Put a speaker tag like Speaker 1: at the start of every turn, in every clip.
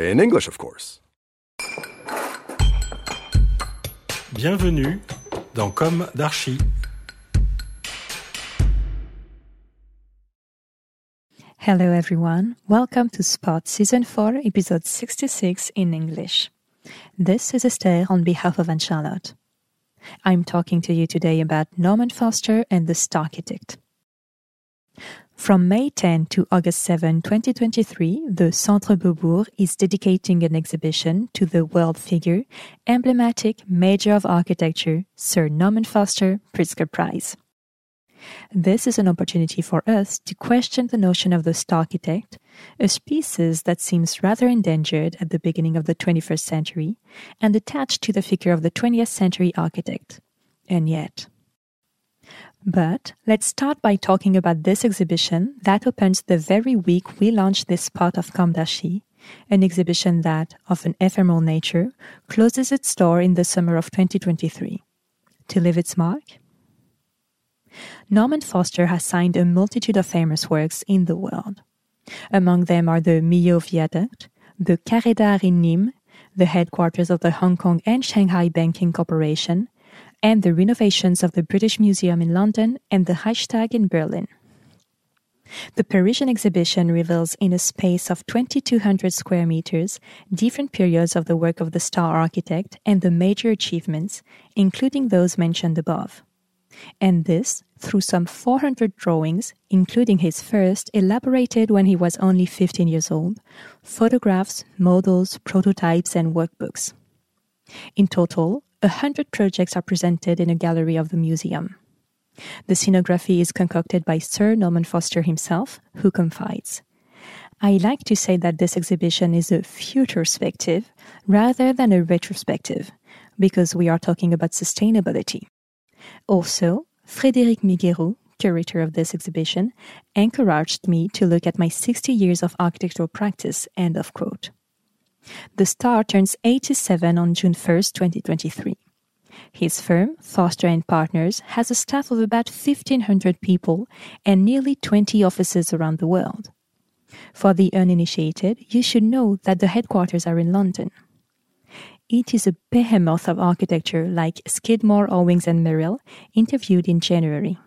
Speaker 1: In English, of course.
Speaker 2: Bienvenue dans Comme d'Archi.
Speaker 3: Hello, everyone. Welcome to Spot Season 4, Episode 66 in English. This is Esther on behalf of Anne Charlotte. I'm talking to you today about Norman Foster and the Starchitect. From May 10 to August 7, 2023, the Centre Beaubourg is dedicating an exhibition to the world figure, emblematic major of architecture, Sir Norman Foster Pritzker Prize. This is an opportunity for us to question the notion of the starchitect, a species that seems rather endangered at the beginning of the 21st century and attached to the figure of the 20th century architect. And yet. But let's start by talking about this exhibition that opens the very week we launched this part of d'Archi, an exhibition that, of an ephemeral nature, closes its door in the summer of 2023. To leave its mark? Norman Foster has signed a multitude of famous works in the world. Among them are the Millau Viaduct, the Carré d'Art in Nîmes, the headquarters of the Hong Kong and Shanghai Banking Corporation, and the renovations of the British Museum in London and the Reichstag in Berlin. The Parisian exhibition reveals in a space of 2,200 square meters different periods of the work of the star architect and the major achievements, including those mentioned above and this through some 400 drawings, including his first, elaborated when he was only 15 years old, photographs, models, prototypes, and workbooks. In total, a hundred projects are presented in a gallery of the museum. The scenography is concocted by Sir Norman Foster himself, who confides. I like to say that this exhibition is a futurespective rather than a retrospective, because we are talking about sustainability. Also, Frédéric Migayrou, curator of this exhibition, encouraged me to look at my 60 years of architectural practice. End of quote. The star turns 87 on June 1, 2023. His firm, Foster and Partners, has a staff of about 1,500 people and nearly 20 offices around the world. For the uninitiated, you should know that the headquarters are in London. It is a behemoth of architecture like Skidmore, Owings and Merrill, interviewed in January.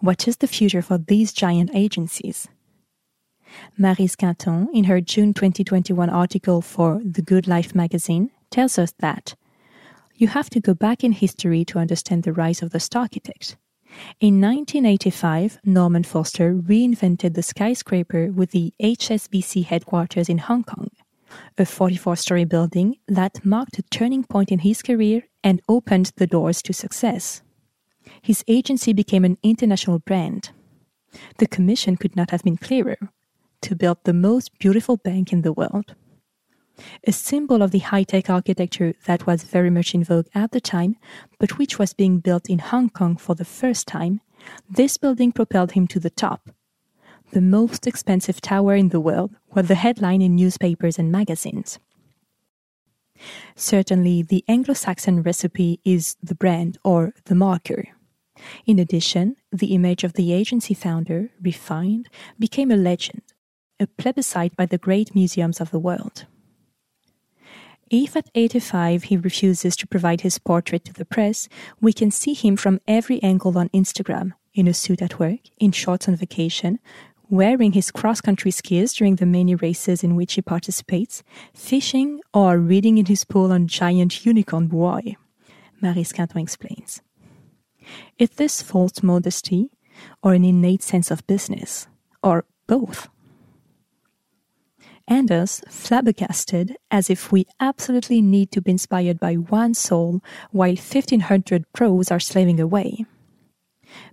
Speaker 3: What is the future for these giant agencies? Maryse Quinton, in her June 2021 article for The Good Life magazine, tells us that you have to go back in history to understand the rise of the starchitect. In 1985, Norman Foster reinvented the skyscraper with the HSBC headquarters in Hong Kong a 44 story building that marked a turning point in his career and opened the doors to success. His agency became an international brand. The commission could not have been clearer to build the most beautiful bank in the world. A symbol of the high tech architecture that was very much in vogue at the time, but which was being built in Hong Kong for the first time, this building propelled him to the top the most expensive tower in the world was the headline in newspapers and magazines. Certainly, the Anglo Saxon recipe is the brand or the marker. In addition, the image of the agency founder, refined, became a legend, a plebiscite by the great museums of the world. If at 85 he refuses to provide his portrait to the press, we can see him from every angle on Instagram, in a suit at work, in shorts on vacation, wearing his cross country skis during the many races in which he participates, fishing, or reading in his pool on giant unicorn buoy. Marie Quinton explains. Is this false modesty or an innate sense of business, or both? Anders flabbergasted as if we absolutely need to be inspired by one soul while 1500 pros are slaving away.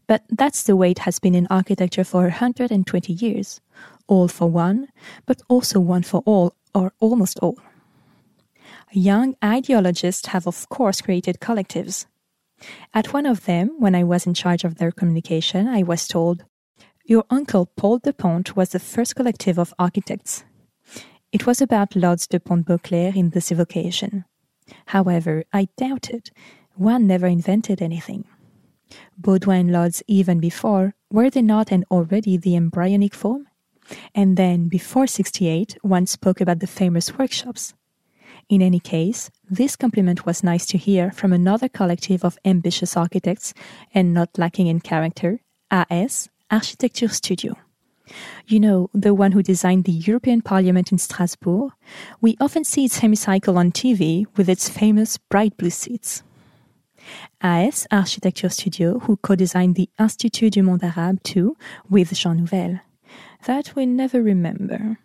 Speaker 3: But that's the way it has been in architecture for 120 years. All for one, but also one for all, or almost all. Young ideologists have, of course, created collectives. At one of them, when I was in charge of their communication, I was told, Your uncle Paul Depondt was the first collective of architects. It was about Lods de Pont in this evocation. However, I doubt it. One never invented anything. Beaudouin and Lods even before, were they not and already the embryonic form? And then, before 68, one spoke about the famous workshops. In any case, this compliment was nice to hear from another collective of ambitious architects and not lacking in character, AS, Architecture Studio. You know, the one who designed the European Parliament in Strasbourg? We often see its hemicycle on TV with its famous bright blue seats. AS Architecture Studio, who co-designed the Institut du Monde Arabe too with Jean Nouvel. That we never remember.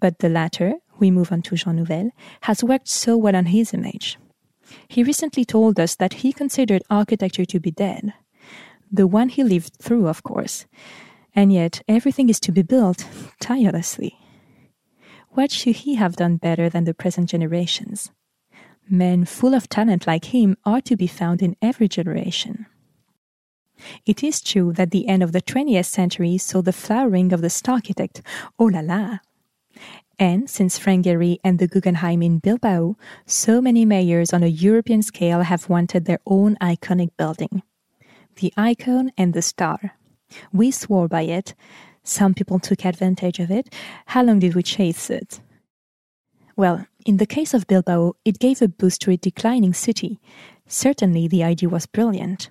Speaker 3: But the latter, we move on to Jean Nouvel, has worked so well on his image. He recently told us that he considered architecture to be dead. The one he lived through, of course. And yet, everything is to be built tirelessly. What should he have done better than the present generations? Men full of talent like him are to be found in every generation. It is true that the end of the 20th century saw the flowering of the star architect, oh la la. And since Frank Gehry and the Guggenheim in Bilbao, so many mayors on a European scale have wanted their own iconic building. The icon and the star. We swore by it. Some people took advantage of it. How long did we chase it? Well, in the case of Bilbao, it gave a boost to a declining city. Certainly, the idea was brilliant.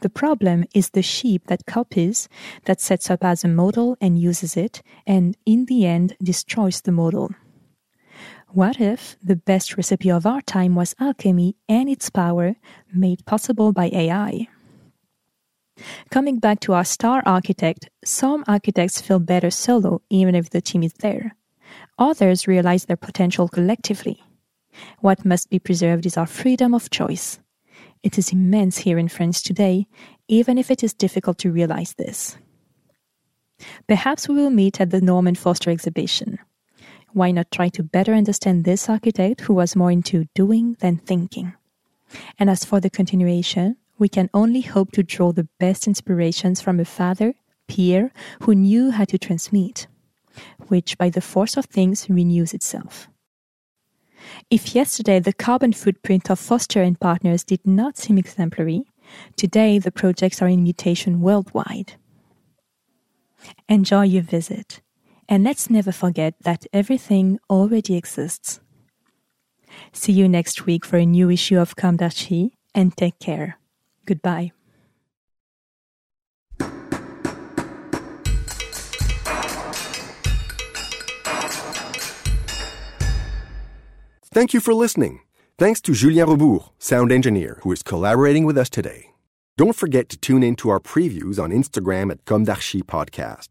Speaker 3: The problem is the sheep that copies, that sets up as a model and uses it, and in the end destroys the model. What if the best recipe of our time was alchemy and its power made possible by AI? Coming back to our star architect, some architects feel better solo even if the team is there others realize their potential collectively. What must be preserved is our freedom of choice. It is immense here in France today, even if it is difficult to realize this. Perhaps we will meet at the Norman Foster exhibition. Why not try to better understand this architect who was more into doing than thinking? And as for the continuation, we can only hope to draw the best inspirations from a father, peer, who knew how to transmit which by the force of things renews itself. If yesterday the carbon footprint of Foster and Partners did not seem exemplary, today the projects are in mutation worldwide. Enjoy your visit, and let's never forget that everything already exists. See you next week for a new issue of Comme and take care. Goodbye.
Speaker 1: Thank you for listening. Thanks to Julien Rebours, sound engineer, who is collaborating with us today. Don't forget to tune in to our previews on Instagram at Comme d'Archi Podcast.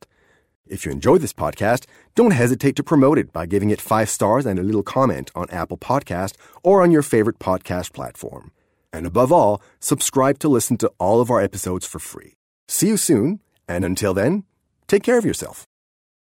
Speaker 1: If you enjoy this podcast, don't hesitate to promote it by giving it five stars and a little comment on Apple Podcast or on your favorite podcast platform. And above all, subscribe to listen to all of our episodes for free. See you soon, and until then, take care of yourself.